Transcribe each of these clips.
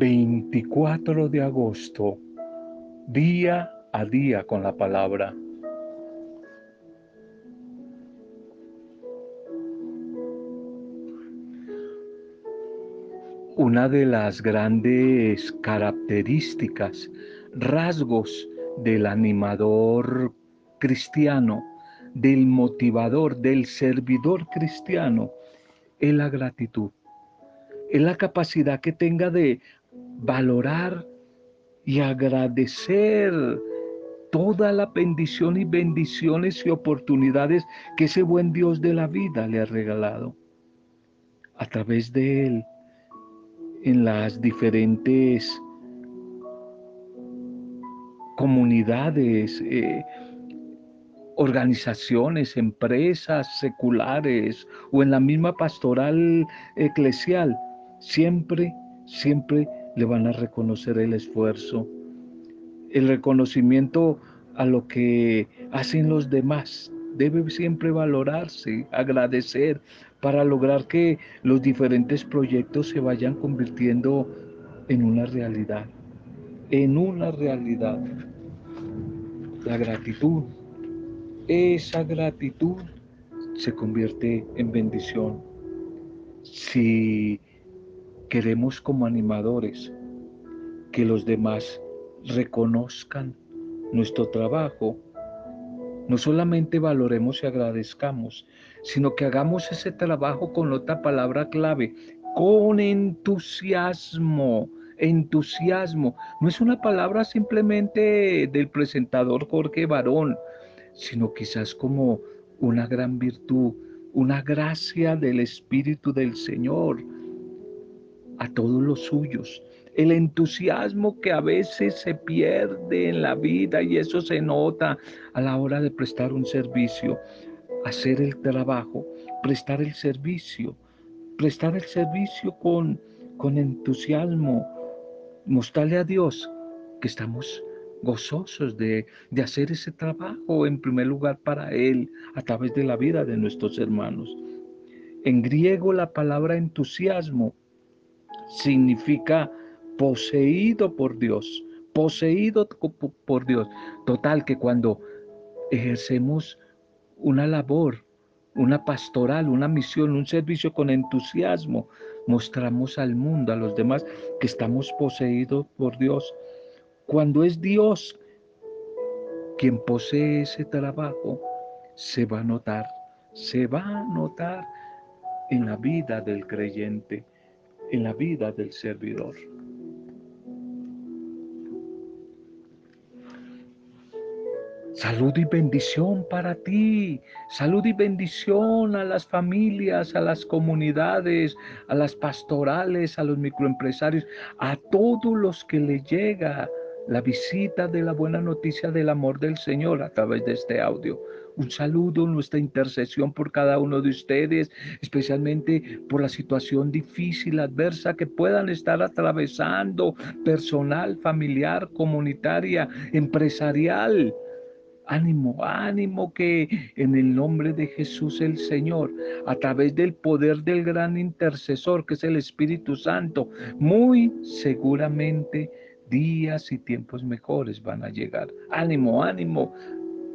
24 de agosto, día a día con la palabra. Una de las grandes características, rasgos del animador cristiano, del motivador, del servidor cristiano, es la gratitud. Es la capacidad que tenga de valorar y agradecer toda la bendición y bendiciones y oportunidades que ese buen Dios de la vida le ha regalado. A través de él, en las diferentes comunidades, eh, organizaciones, empresas seculares o en la misma pastoral eclesial, siempre, siempre le van a reconocer el esfuerzo, el reconocimiento a lo que hacen los demás. Debe siempre valorarse, agradecer para lograr que los diferentes proyectos se vayan convirtiendo en una realidad, en una realidad. La gratitud, esa gratitud se convierte en bendición. Si queremos como animadores que los demás reconozcan nuestro trabajo, no solamente valoremos y agradezcamos, sino que hagamos ese trabajo con otra palabra clave, con entusiasmo. Entusiasmo. No es una palabra simplemente del presentador Jorge Barón, sino quizás como una gran virtud, una gracia del Espíritu del Señor a todos los suyos el entusiasmo que a veces se pierde en la vida y eso se nota a la hora de prestar un servicio, hacer el trabajo, prestar el servicio, prestar el servicio con, con entusiasmo, mostrarle a Dios que estamos gozosos de, de hacer ese trabajo en primer lugar para Él a través de la vida de nuestros hermanos. En griego la palabra entusiasmo significa poseído por Dios, poseído por Dios. Total que cuando ejercemos una labor, una pastoral, una misión, un servicio con entusiasmo, mostramos al mundo, a los demás, que estamos poseídos por Dios. Cuando es Dios quien posee ese trabajo, se va a notar, se va a notar en la vida del creyente, en la vida del servidor. Salud y bendición para ti. Salud y bendición a las familias, a las comunidades, a las pastorales, a los microempresarios, a todos los que le llega la visita de la buena noticia del amor del Señor a través de este audio. Un saludo, nuestra intercesión por cada uno de ustedes, especialmente por la situación difícil, adversa que puedan estar atravesando, personal, familiar, comunitaria, empresarial. Ánimo, ánimo que en el nombre de Jesús el Señor, a través del poder del gran intercesor que es el Espíritu Santo, muy seguramente días y tiempos mejores van a llegar. Ánimo, ánimo.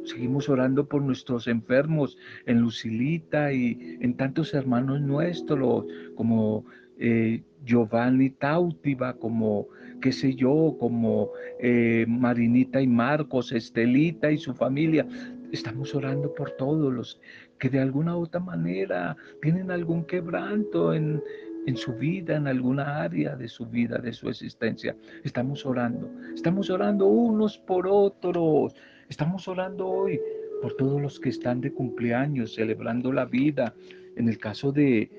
Seguimos orando por nuestros enfermos en Lucilita y en tantos hermanos nuestros como eh, Giovanni Tautiba, como qué sé yo, como eh, Marinita y Marcos, Estelita y su familia. Estamos orando por todos los que de alguna u otra manera tienen algún quebranto en, en su vida, en alguna área de su vida, de su existencia. Estamos orando, estamos orando unos por otros. Estamos orando hoy por todos los que están de cumpleaños, celebrando la vida. En el caso de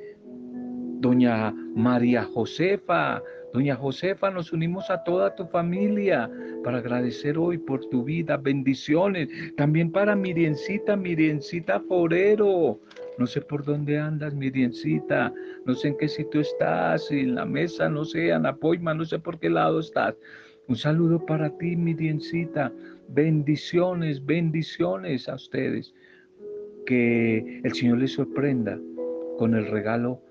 doña María Josefa, Doña Josefa, nos unimos a toda tu familia para agradecer hoy por tu vida, bendiciones. También para Miriencita, Miriencita Forero. No sé por dónde andas, Miriencita. No sé en qué sitio estás, en la mesa, no sé, Ana Poima, no sé por qué lado estás. Un saludo para ti, Miriencita. Bendiciones, bendiciones a ustedes. Que el Señor les sorprenda con el regalo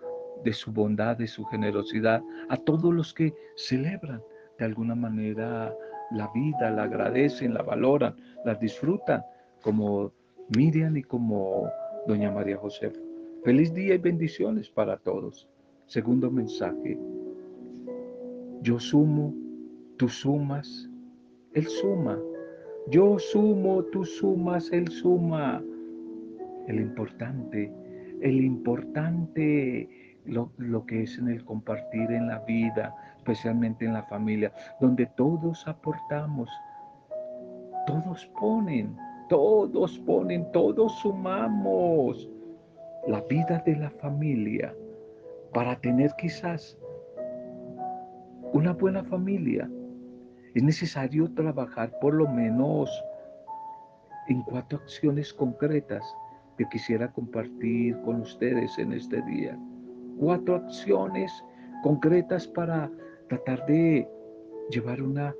de su bondad, de su generosidad a todos los que celebran de alguna manera la vida, la agradecen, la valoran, la disfrutan, como Miriam y como doña María José. Feliz día y bendiciones para todos. Segundo mensaje. Yo sumo, tú sumas, Él suma. Yo sumo, tú sumas, Él suma. El importante, el importante lo, lo, que es en el compartir en la vida, especialmente en la familia, donde todos aportamos, todos ponen, todos ponen, todos sumamos la vida de la familia para tener quizás una buena familia. Es necesario trabajar por lo menos en cuatro acciones concretas que quisiera compartir con ustedes en este día. Cuatro acciones concretas para tratar de llevar una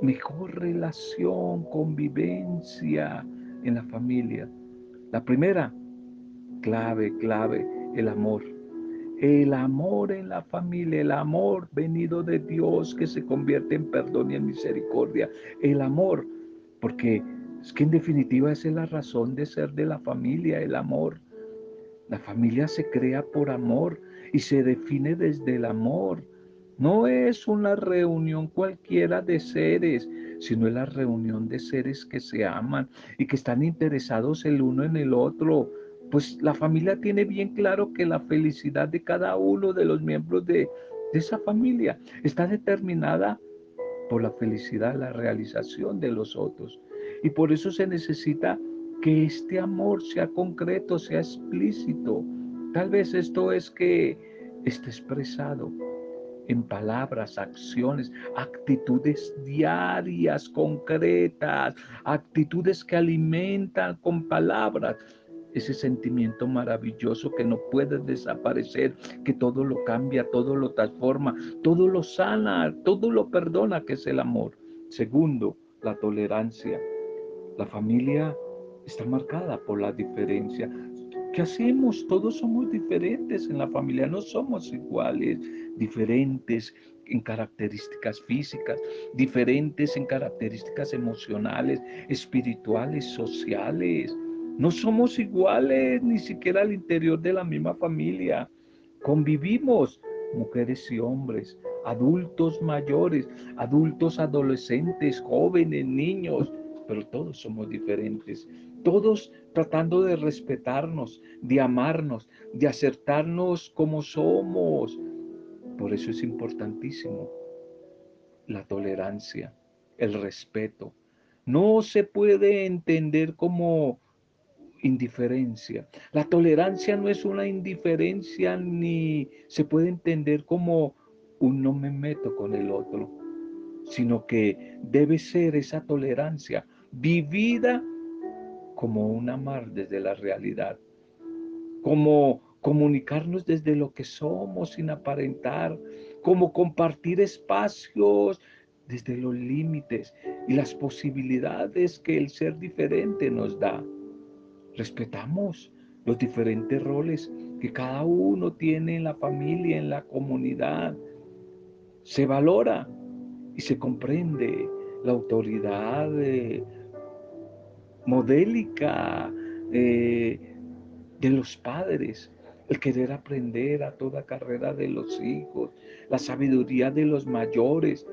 mejor relación, convivencia en la familia. La primera, clave, clave, el amor. El amor en la familia, el amor venido de Dios que se convierte en perdón y en misericordia. El amor, porque es que en definitiva esa es la razón de ser de la familia, el amor. La familia se crea por amor y se define desde el amor. No es una reunión cualquiera de seres, sino es la reunión de seres que se aman y que están interesados el uno en el otro. Pues la familia tiene bien claro que la felicidad de cada uno de los miembros de, esa familia está determinada por la felicidad, la realización de los otros. Y por eso se necesita que este amor sea concreto, sea explícito. Tal vez esto es que esté expresado en palabras, acciones, actitudes diarias, concretas, actitudes que alimentan con palabras ese sentimiento maravilloso que no puede desaparecer, que todo lo cambia, todo lo transforma, todo lo sana, todo lo perdona, que es el amor. Segundo, la tolerancia. La familia está marcada por la diferencia. ¿Qué hacemos? Todos somos diferentes en la familia, no somos iguales, diferentes en características físicas, diferentes en características emocionales, espirituales, sociales. No somos iguales ni siquiera al interior de la misma familia. Convivimos mujeres y hombres, adultos mayores, adultos adolescentes, jóvenes, niños, pero todos somos diferentes todos tratando de respetarnos, de amarnos, de acertarnos como somos. Por eso es importantísimo la tolerancia, el respeto. No se puede entender como indiferencia. La tolerancia no es una indiferencia ni se puede entender como un no me meto con el otro, sino que debe ser esa tolerancia vivida como un amar desde la realidad, como comunicarnos desde lo que somos sin aparentar, como compartir espacios desde los límites y las posibilidades que el ser diferente nos da. Respetamos los diferentes roles que cada uno tiene en la familia, en la comunidad. Se valora y se comprende la autoridad de modélica eh, de los padres, el querer aprender a toda carrera de los hijos, la sabiduría de los mayores,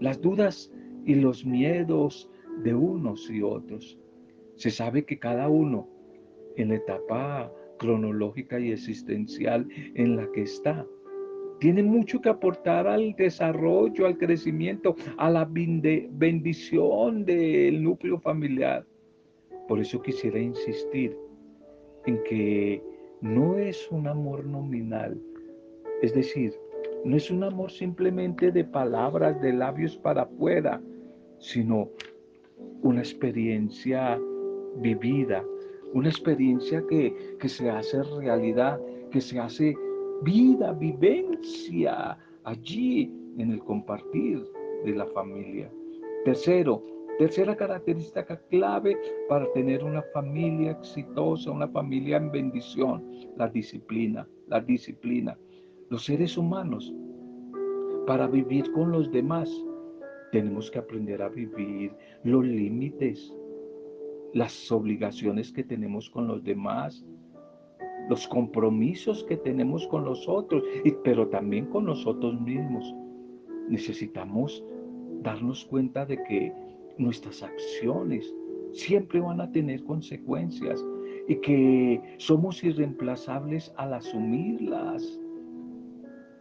las dudas y los miedos de unos y otros. Se sabe que cada uno en la etapa cronológica y existencial en la que está, tiene mucho que aportar al desarrollo, al crecimiento, a la bendición del núcleo familiar. Por eso quisiera insistir en que no es un amor nominal, es decir, no es un amor simplemente de palabras, de labios para afuera, sino una experiencia vivida, una experiencia que, que se hace realidad, que se hace vida, vivencia allí en el compartir de la familia. Tercero, Tercera característica clave para tener una familia exitosa, una familia en bendición, la disciplina, la disciplina. los seres humanos, para vivir con los demás, tenemos que aprender a vivir los límites, las obligaciones que tenemos con los demás, los compromisos que tenemos con los otros, y, pero también con nosotros mismos. Necesitamos darnos cuenta de que nuestras acciones siempre van a tener consecuencias y que somos irreemplazables al asumirlas.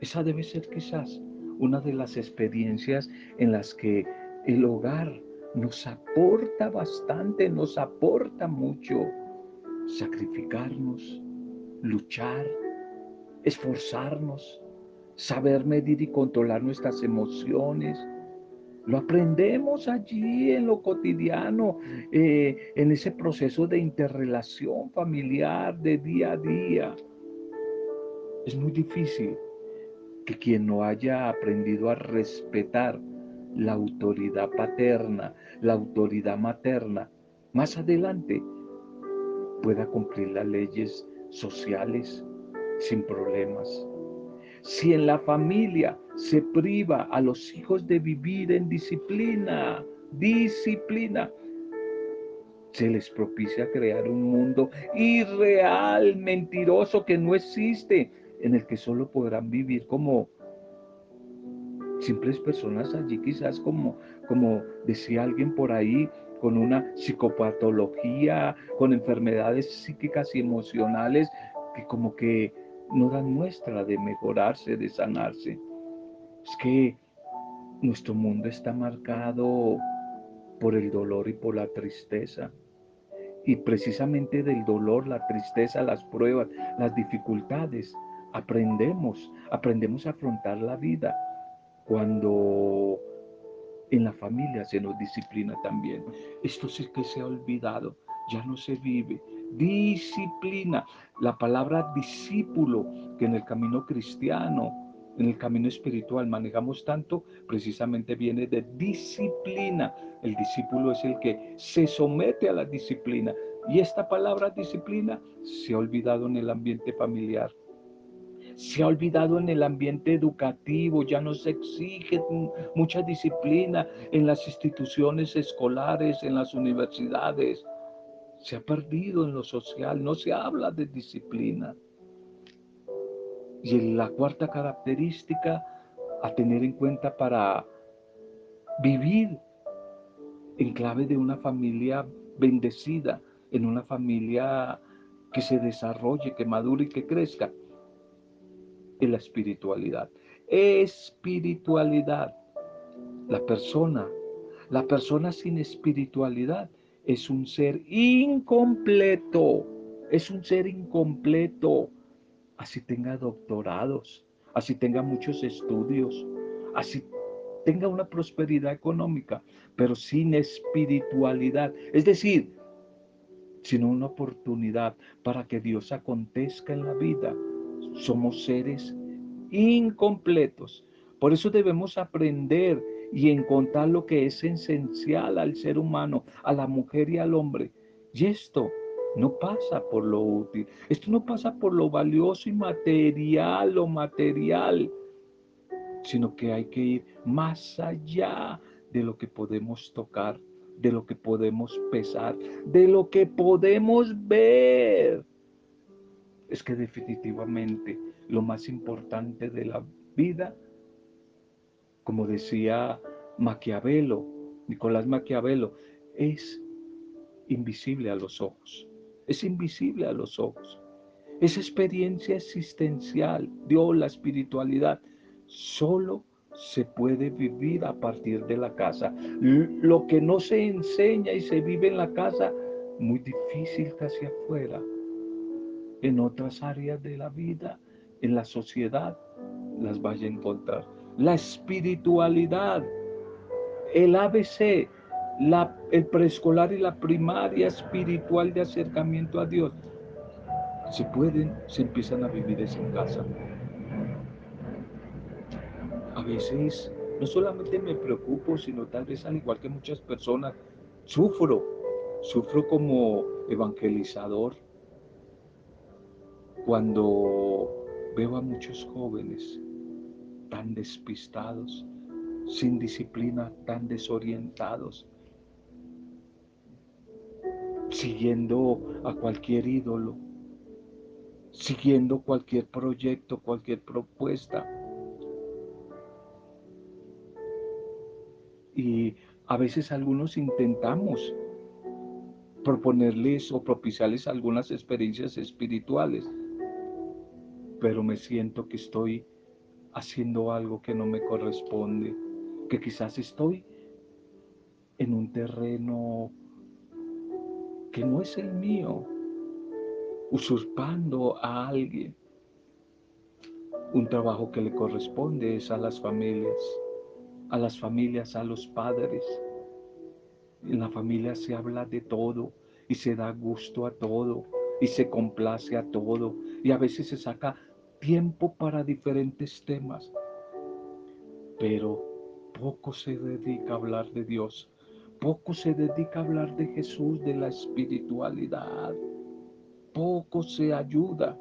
Esa debe ser quizás una de las experiencias en las que el hogar nos aporta bastante, nos aporta mucho. Sacrificarnos, luchar, esforzarnos, saber medir y controlar nuestras emociones. Lo aprendemos allí en lo cotidiano, eh, en ese proceso de interrelación familiar de día a día. Es muy difícil que quien no haya aprendido a respetar la autoridad paterna, la autoridad materna, más adelante pueda cumplir las leyes sociales sin problemas. Si en la familia se priva a los hijos de vivir en disciplina, disciplina, se les propicia crear un mundo irreal, mentiroso, que no existe, en el que solo podrán vivir como simples personas allí, quizás como, como decía alguien por ahí, con una psicopatología, con enfermedades psíquicas y emocionales que como que no dan muestra de mejorarse, de sanarse. Es que nuestro mundo está marcado por el dolor y por la tristeza. Y precisamente del dolor, la tristeza, las pruebas, las dificultades, aprendemos, aprendemos a afrontar la vida cuando en la familia se nos disciplina también. Esto sí que se ha olvidado, ya no se vive. Disciplina, la palabra discípulo que en el camino cristiano, en el camino espiritual manejamos tanto, precisamente viene de disciplina. El discípulo es el que se somete a la disciplina. Y esta palabra disciplina se ha olvidado en el ambiente familiar se ha olvidado en el ambiente educativo, ya no se exige mucha disciplina en las instituciones escolares, en las universidades. Se ha perdido en lo social, no se habla de disciplina. Y la cuarta característica a tener en cuenta para vivir en clave de una familia bendecida, en una familia que se desarrolle, que madure y que crezca, en la espiritualidad. Espiritualidad. La persona, la persona sin espiritualidad es un ser incompleto, es un ser incompleto. Así tenga doctorados, así tenga muchos estudios, así tenga una prosperidad económica, pero sin espiritualidad. Es decir, sin una oportunidad para que Dios acontezca en la vida somos seres incompletos. Por eso debemos aprender y encontrar lo que es esencial al ser humano, a la mujer y al hombre. Y esto no pasa por lo útil, esto no pasa por lo valioso y material o material, sino que hay que ir más allá de lo que podemos tocar, de lo que podemos pesar, de lo que podemos ver es que definitivamente lo más importante de la vida, como decía Maquiavelo, Nicolás Maquiavelo, es invisible a los ojos. Es invisible a los ojos. Esa experiencia existencial, Dios, la espiritualidad, solo se puede vivir a partir de la casa. Lo que no se enseña y se vive en la casa, muy difícil casi afuera en otras áreas de la vida, en la sociedad, las vaya a encontrar. La espiritualidad, el ABC, la, el preescolar y la primaria espiritual de acercamiento a Dios, se pueden, se empiezan a vivir en casa. A veces no solamente me preocupo, sino tal vez al igual que muchas personas, sufro, sufro como evangelizador cuando veo a muchos jóvenes tan despistados, sin disciplina, tan desorientados, siguiendo a cualquier ídolo, siguiendo cualquier proyecto, cualquier propuesta. Y a veces algunos intentamos proponerles o propiciarles algunas experiencias espirituales, pero me siento que estoy haciendo algo que no me corresponde, que quizás estoy en un terreno que no es el mío, usurpando a alguien. Un trabajo que le corresponde es a las familias, a las familias, a los padres. En la familia se habla de todo y se da gusto a todo y se complace a todo. Y a veces se saca tiempo para diferentes temas, pero poco se dedica a hablar de Dios, poco se dedica a hablar de Jesús, de la espiritualidad, poco se ayuda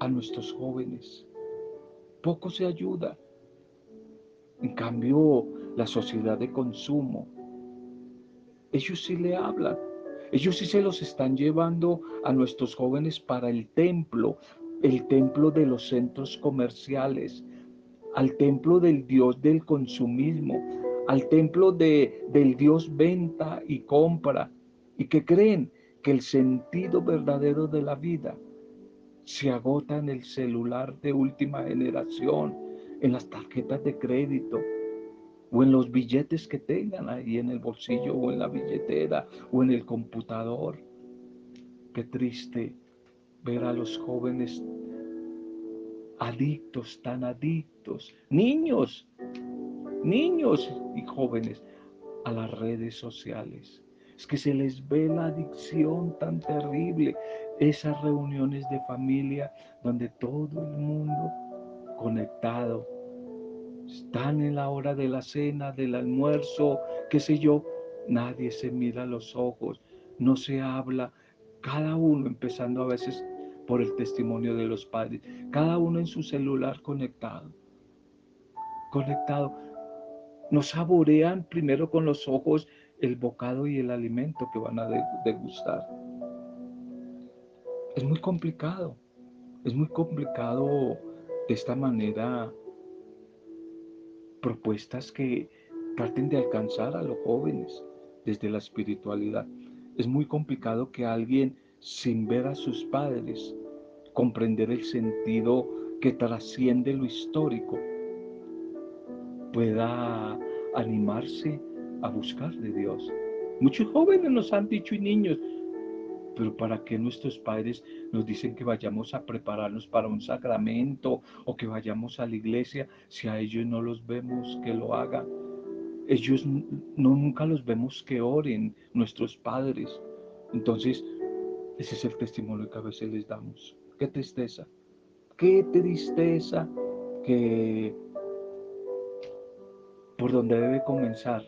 a nuestros jóvenes, poco se ayuda. En cambio, la sociedad de consumo, ellos sí le hablan, ellos sí se los están llevando a nuestros jóvenes para el templo, el templo de los centros comerciales, al templo del Dios del consumismo, al templo de, del Dios venta y compra, y que creen que el sentido verdadero de la vida se agota en el celular de última generación, en las tarjetas de crédito o en los billetes que tengan ahí en el bolsillo o en la billetera o en el computador. Qué triste ver a los jóvenes adictos, tan adictos, niños, niños y jóvenes a las redes sociales. Es que se les ve la adicción tan terrible, esas reuniones de familia donde todo el mundo conectado, están en la hora de la cena, del almuerzo, qué sé yo, nadie se mira los ojos, no se habla, cada uno empezando a veces por el testimonio de los padres, cada uno en su celular conectado, conectado. No saborean primero con los ojos el bocado y el alimento que van a degustar. Es muy complicado, es muy complicado de esta manera propuestas que traten de alcanzar a los jóvenes desde la espiritualidad. Es muy complicado que alguien sin ver a sus padres, comprender el sentido que trasciende lo histórico, pueda animarse a buscar de Dios. Muchos jóvenes nos han dicho y niños, pero ¿para qué nuestros padres nos dicen que vayamos a prepararnos para un sacramento o que vayamos a la iglesia si a ellos no los vemos que lo hagan? Ellos no nunca los vemos que oren, nuestros padres. Entonces, ese es el testimonio que a veces les damos. Qué tristeza, qué tristeza que por donde debe comenzar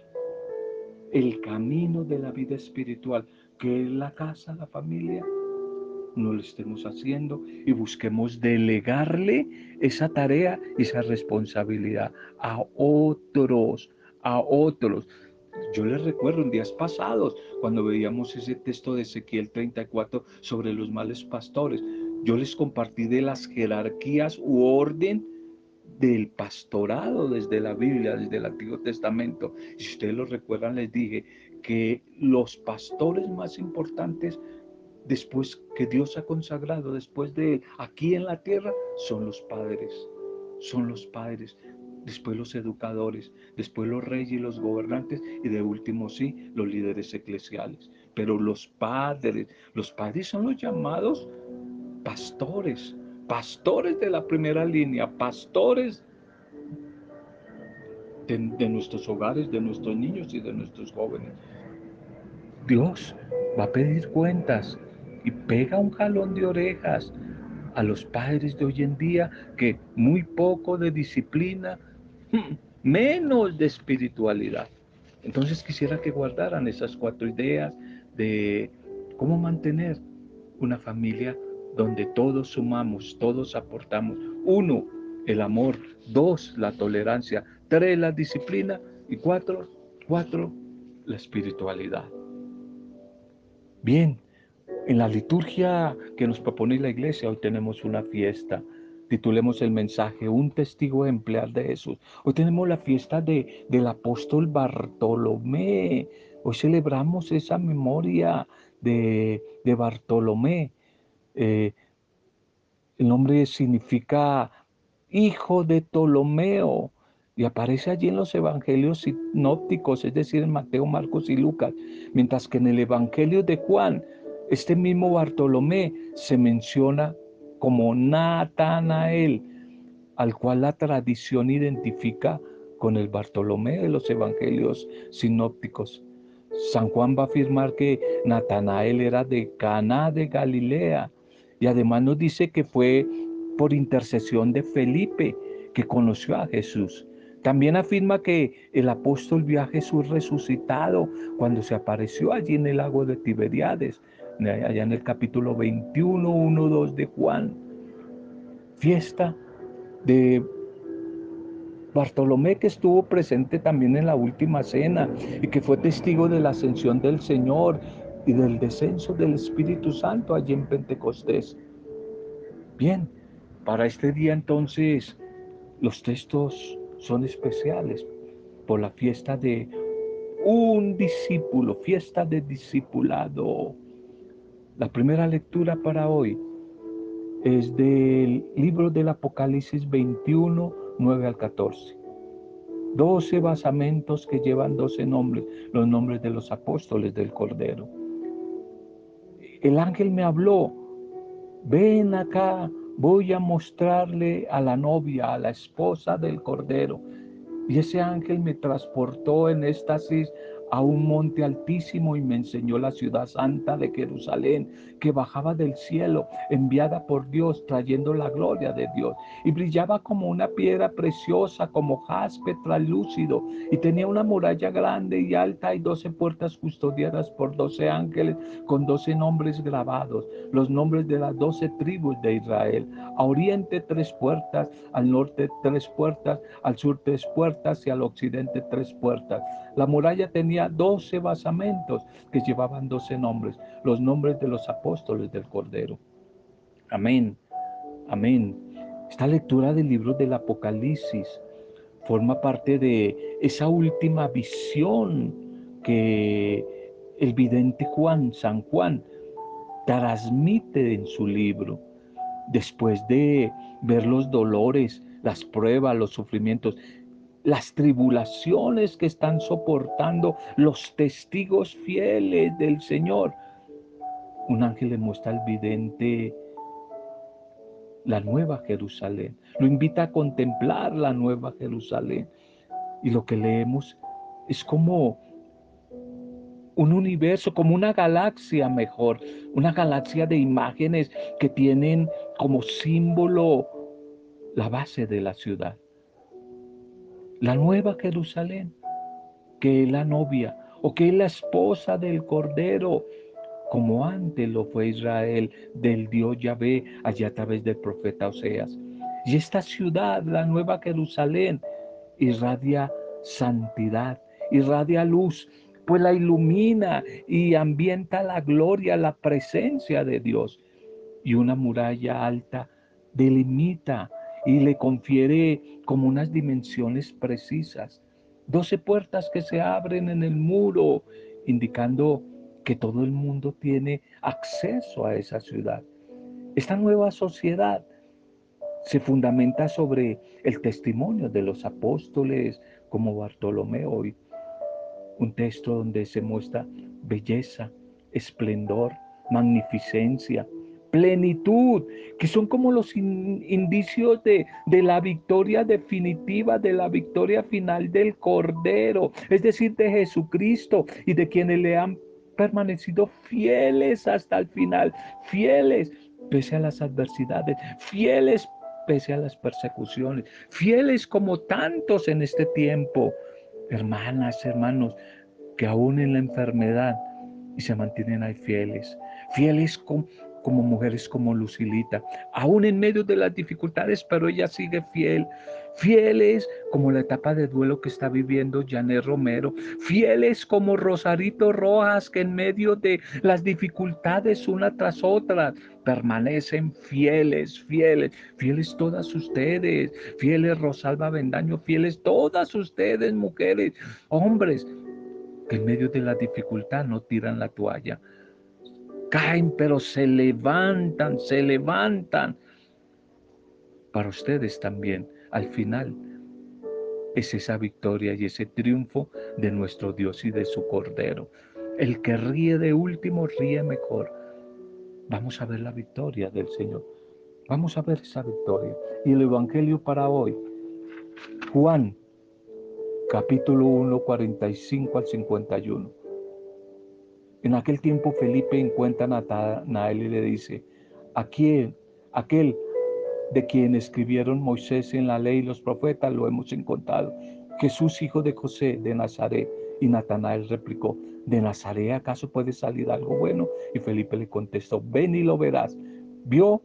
el camino de la vida espiritual, que la casa, la familia, no lo estemos haciendo y busquemos delegarle esa tarea, esa responsabilidad a otros, a otros. Yo les recuerdo en días pasados, cuando veíamos ese texto de Ezequiel 34 sobre los males pastores, yo les compartí de las jerarquías u orden del pastorado desde la Biblia, desde el Antiguo Testamento. Y si ustedes lo recuerdan, les dije que los pastores más importantes después que Dios ha consagrado, después de aquí en la tierra, son los padres, son los padres después los educadores, después los reyes y los gobernantes y de último sí, los líderes eclesiales. Pero los padres, los padres son los llamados pastores, pastores de la primera línea, pastores de, nuestros hogares, de nuestros niños y de nuestros jóvenes. Dios va a pedir cuentas y pega un jalón de orejas a los padres de hoy en día que muy poco de disciplina, menos de espiritualidad. Entonces quisiera que guardaran esas cuatro ideas de cómo mantener una familia donde todos sumamos, todos aportamos. Uno, el amor. Dos, la tolerancia. Tres, la disciplina. Y cuatro, cuatro, la espiritualidad. Bien, en la liturgia que nos propone la iglesia, hoy tenemos una fiesta. Titulemos el mensaje Un testigo ejemplar de Jesús. Hoy tenemos la fiesta de, del apóstol Bartolomé. Hoy celebramos esa memoria de, de Bartolomé. Eh, el nombre significa hijo de Ptolomeo y aparece allí en los evangelios sinópticos, es decir, en Mateo, Marcos y Lucas, mientras que en el evangelio de Juan, este mismo Bartolomé se menciona como Natanael, al cual la tradición identifica con el Bartolomé de los evangelios sinópticos. San Juan va a afirmar que Natanael era de Caná de Galilea y además nos dice que fue por intercesión de Felipe que conoció a Jesús. También afirma que el apóstol vio a Jesús resucitado cuando se apareció allí en el lago de Tiberiades, allá en el capítulo 21, 1, 2 de Juan. Fiesta de Bartolomé que estuvo presente también en la última cena y que fue testigo de la ascensión del Señor y del descenso del Espíritu Santo allí en Pentecostés. Bien, para este día entonces los textos son especiales por la fiesta de un discípulo, fiesta de discipulado. La primera lectura para hoy es del libro del Apocalipsis 21, 9 al 14. Doce basamentos que llevan doce nombres, los nombres de los apóstoles del Cordero el ángel me habló, ven acá, voy a mostrarle a la novia, a la esposa del Cordero. Y ese ángel me transportó en éxtasis a un monte altísimo y me enseñó la ciudad santa de Jerusalén, que bajaba del cielo, enviada por Dios, trayendo la gloria de Dios. Y brillaba como una piedra preciosa, como jaspe translúcido, y tenía una muralla grande y alta y doce puertas custodiadas por doce ángeles con doce nombres grabados, los nombres de las doce tribus de Israel. A oriente tres puertas, al norte tres puertas, al sur tres puertas y al occidente tres puertas. La muralla tenía doce basamentos que llevaban doce nombres, los nombres de los apóstoles del Cordero. Amén, amén. Esta lectura del libro del Apocalipsis forma parte de esa última visión que el vidente Juan, San Juan, transmite en su libro. Después de ver los dolores, las pruebas, los sufrimientos, las tribulaciones que están soportando los testigos fieles del Señor. Un ángel le muestra al vidente la nueva Jerusalén. Lo invita a contemplar la nueva Jerusalén. Y lo que leemos es como un universo, como una galaxia mejor, una galaxia de imágenes que tienen como símbolo la base de la ciudad la nueva Jerusalén, que es la novia o que es la esposa del Cordero, como antes lo fue Israel del Dios Yahvé allá a través del profeta Oseas. Y esta ciudad, la nueva Jerusalén, irradia santidad, irradia luz, pues la ilumina y ambienta la gloria, la presencia de Dios. Y una muralla alta delimita y le confiere como unas dimensiones precisas. Doce puertas que se abren en el muro, indicando que todo el mundo tiene acceso a esa ciudad. Esta nueva sociedad se fundamenta sobre el testimonio de los apóstoles como Bartolomé hoy. Un texto donde se muestra belleza, esplendor, magnificencia, plenitud, que son como los indicios de, de la victoria definitiva, de la victoria final del Cordero, es decir, de Jesucristo y de quienes le han permanecido fieles hasta el final, fieles pese a las adversidades, fieles pese a las persecuciones, fieles como tantos en este tiempo, hermanas, hermanos, que aún en la enfermedad y se mantienen ahí fieles, fieles con, como mujeres como Lucilita, aún en medio de las dificultades, pero ella sigue fiel. Fieles como la etapa de duelo que está viviendo Janet Romero. Fieles como Rosarito Rojas que en medio de las dificultades una tras otra permanecen fieles, fieles, fieles todas ustedes. Fieles Rosalba Bendaño, fieles todas ustedes mujeres, hombres que en medio de la dificultad no tiran la toalla. Caen, pero se levantan, se levantan. Para ustedes también, al final, es esa victoria y ese triunfo de nuestro Dios y de su Cordero. El que ríe de último ríe mejor. Vamos a ver la victoria del Señor. Vamos a ver esa victoria. Y el Evangelio para hoy, Juan capítulo 1, 45 al 51. En aquel tiempo Felipe encuentra a Natanael y le dice, ¿a quién? Aquel de quien escribieron Moisés en la ley y los profetas lo hemos encontrado. Jesús, hijo de José de Nazaret. Y Natanael replicó, ¿de Nazaret acaso puede salir algo bueno? Y Felipe le contestó, ven y lo verás. Vio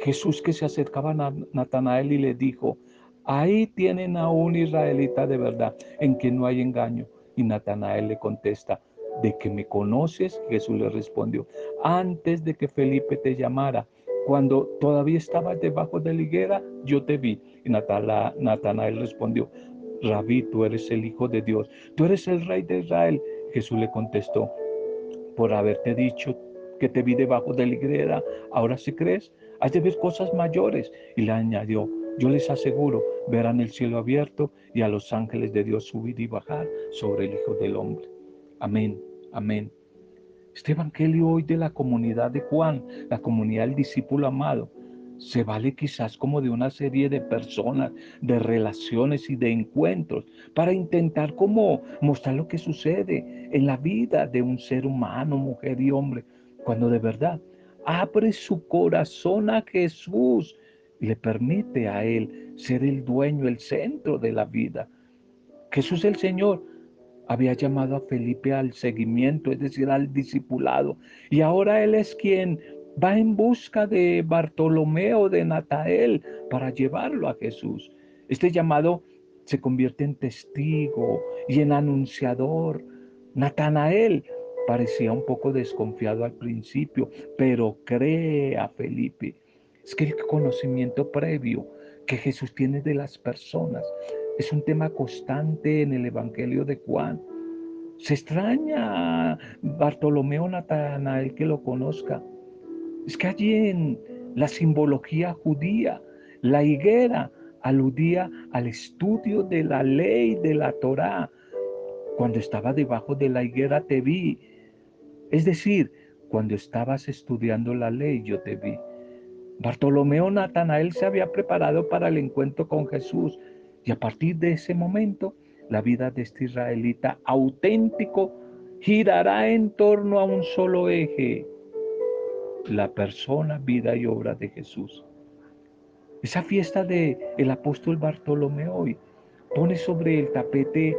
Jesús que se acercaba a Natanael y le dijo, Ahí tienen a un israelita de verdad, en quien no hay engaño. Y Natanael le contesta, ¿de que me conoces? Jesús le respondió, antes de que Felipe te llamara, cuando todavía estabas debajo de la higuera, yo te vi. Y Natanael respondió, Rabí, tú eres el Hijo de Dios, tú eres el Rey de Israel. Jesús le contestó, por haberte dicho que te vi debajo de la higuera, ahora si crees, has de ver cosas mayores. Y le añadió, yo les aseguro, verán el cielo abierto y a los ángeles de Dios subir y bajar sobre el Hijo del Hombre. Amén, amén. Este Evangelio hoy de la comunidad de Juan, la comunidad del discípulo amado, se vale quizás como de una serie de personas, de relaciones y de encuentros para intentar como mostrar lo que sucede en la vida de un ser humano, mujer y hombre, cuando de verdad abre su corazón a Jesús le permite a Él ser el dueño, el centro de la vida. Jesús el Señor había llamado a Felipe al seguimiento, es decir, al discipulado, y ahora Él es quien va en busca de Bartolomeo, de Natael, para llevarlo a Jesús. Este llamado se convierte en testigo y en anunciador. Natanael parecía un poco desconfiado al principio, pero cree a Felipe. Es que el conocimiento previo que Jesús tiene de las personas es un tema constante en el Evangelio de Juan. Se extraña Bartolomeo Natanael que lo conozca. Es que allí en la simbología judía, la higuera aludía al estudio de la ley de la Torá. Cuando estaba debajo de la higuera te vi. Es decir, cuando estabas estudiando la ley yo te vi. Bartolomeo Natanael se había preparado para el encuentro con Jesús y a partir de ese momento la vida de este israelita auténtico girará en torno a un solo eje, la persona, vida y obra de Jesús. Esa fiesta de el apóstol Bartolomeo hoy pone sobre el tapete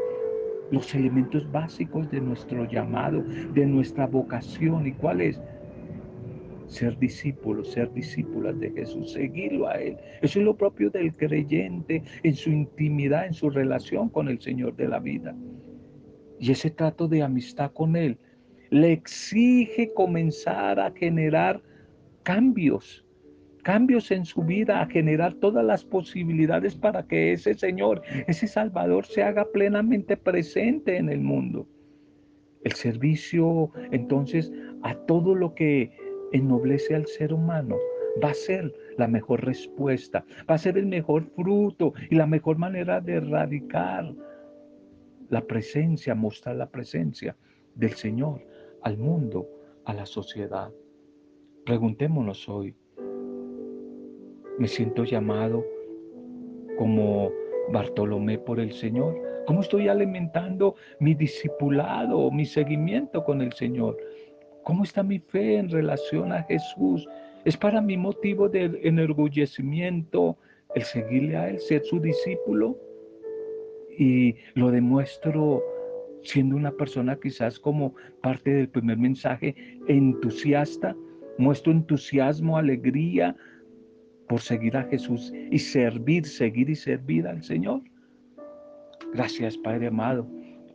los elementos básicos de nuestro llamado, de nuestra vocación y cuál es ser discípulos, ser discípulas de Jesús, seguirlo a Él. Eso es lo propio del creyente en su intimidad, en su relación con el Señor de la vida. Y ese trato de amistad con Él le exige comenzar a generar cambios, cambios en su vida, a generar todas las posibilidades para que ese Señor, ese Salvador se haga plenamente presente en el mundo. El servicio entonces a todo lo que ennoblece al ser humano, va a ser la mejor respuesta, va a ser el mejor fruto y la mejor manera de erradicar la presencia, mostrar la presencia del Señor al mundo, a la sociedad. Preguntémonos hoy, ¿me siento llamado como Bartolomé por el Señor? ¿Cómo estoy alimentando mi discipulado, mi seguimiento con el Señor? ¿Cómo está mi fe en relación a Jesús? Es para mi motivo de enorgullecimiento el seguirle a Él, ser su discípulo. Y lo demuestro siendo una persona quizás como parte del primer mensaje entusiasta, muestro entusiasmo, alegría por seguir a Jesús y servir, seguir y servir al Señor. Gracias Padre amado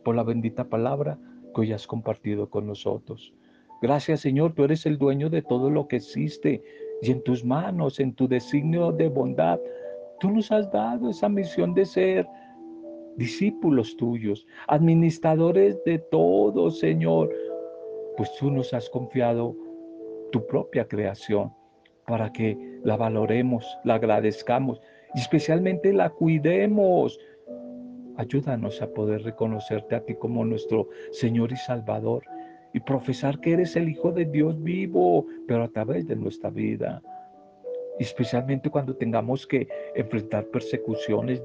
por la bendita palabra que hoy has compartido con nosotros. Gracias Señor, tú eres el dueño de todo lo que existe y en tus manos, en tu designio de bondad, tú nos has dado esa misión de ser discípulos tuyos, administradores de todo, Señor, pues tú nos has confiado tu propia creación para que la valoremos, la agradezcamos y especialmente la cuidemos. Ayúdanos a poder reconocerte a ti como nuestro Señor y Salvador y profesar que eres el Hijo de Dios vivo, pero a través de nuestra vida especialmente cuando tengamos que enfrentar persecuciones,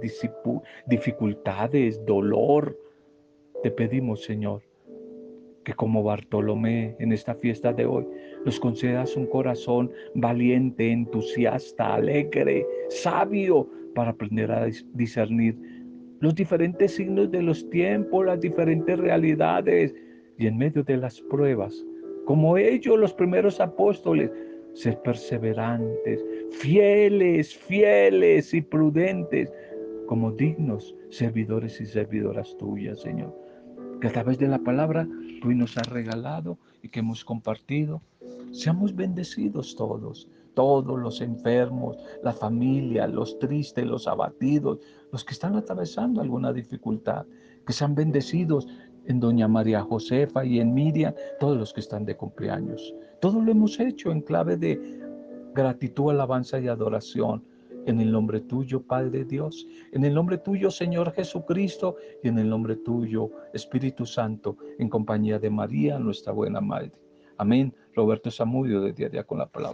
dificultades, dolor. Te pedimos, Señor, que como Bartolomé en esta fiesta de hoy, nos concedas un corazón valiente, entusiasta, alegre, sabio, para aprender a discernir los diferentes signos de los tiempos, las diferentes realidades y en medio de las pruebas, como ellos, los primeros apóstoles, ser perseverantes, fieles, fieles y prudentes, como dignos servidores y servidoras tuyas, Señor. Que a través de la palabra tú nos has regalado y que hemos compartido, seamos bendecidos todos, todos los enfermos, la familia, los tristes, los abatidos, los que están atravesando alguna dificultad, que sean bendecidos en doña María Josefa y en Miriam, todos los que están de cumpleaños. Todo lo hemos hecho en clave de gratitud, alabanza y adoración. En el nombre tuyo, Padre Dios, en el nombre tuyo, Señor Jesucristo, y en el nombre tuyo, Espíritu Santo, en compañía de María, nuestra buena Madre. Amén. Roberto Samudio de Diaria con la Palabra.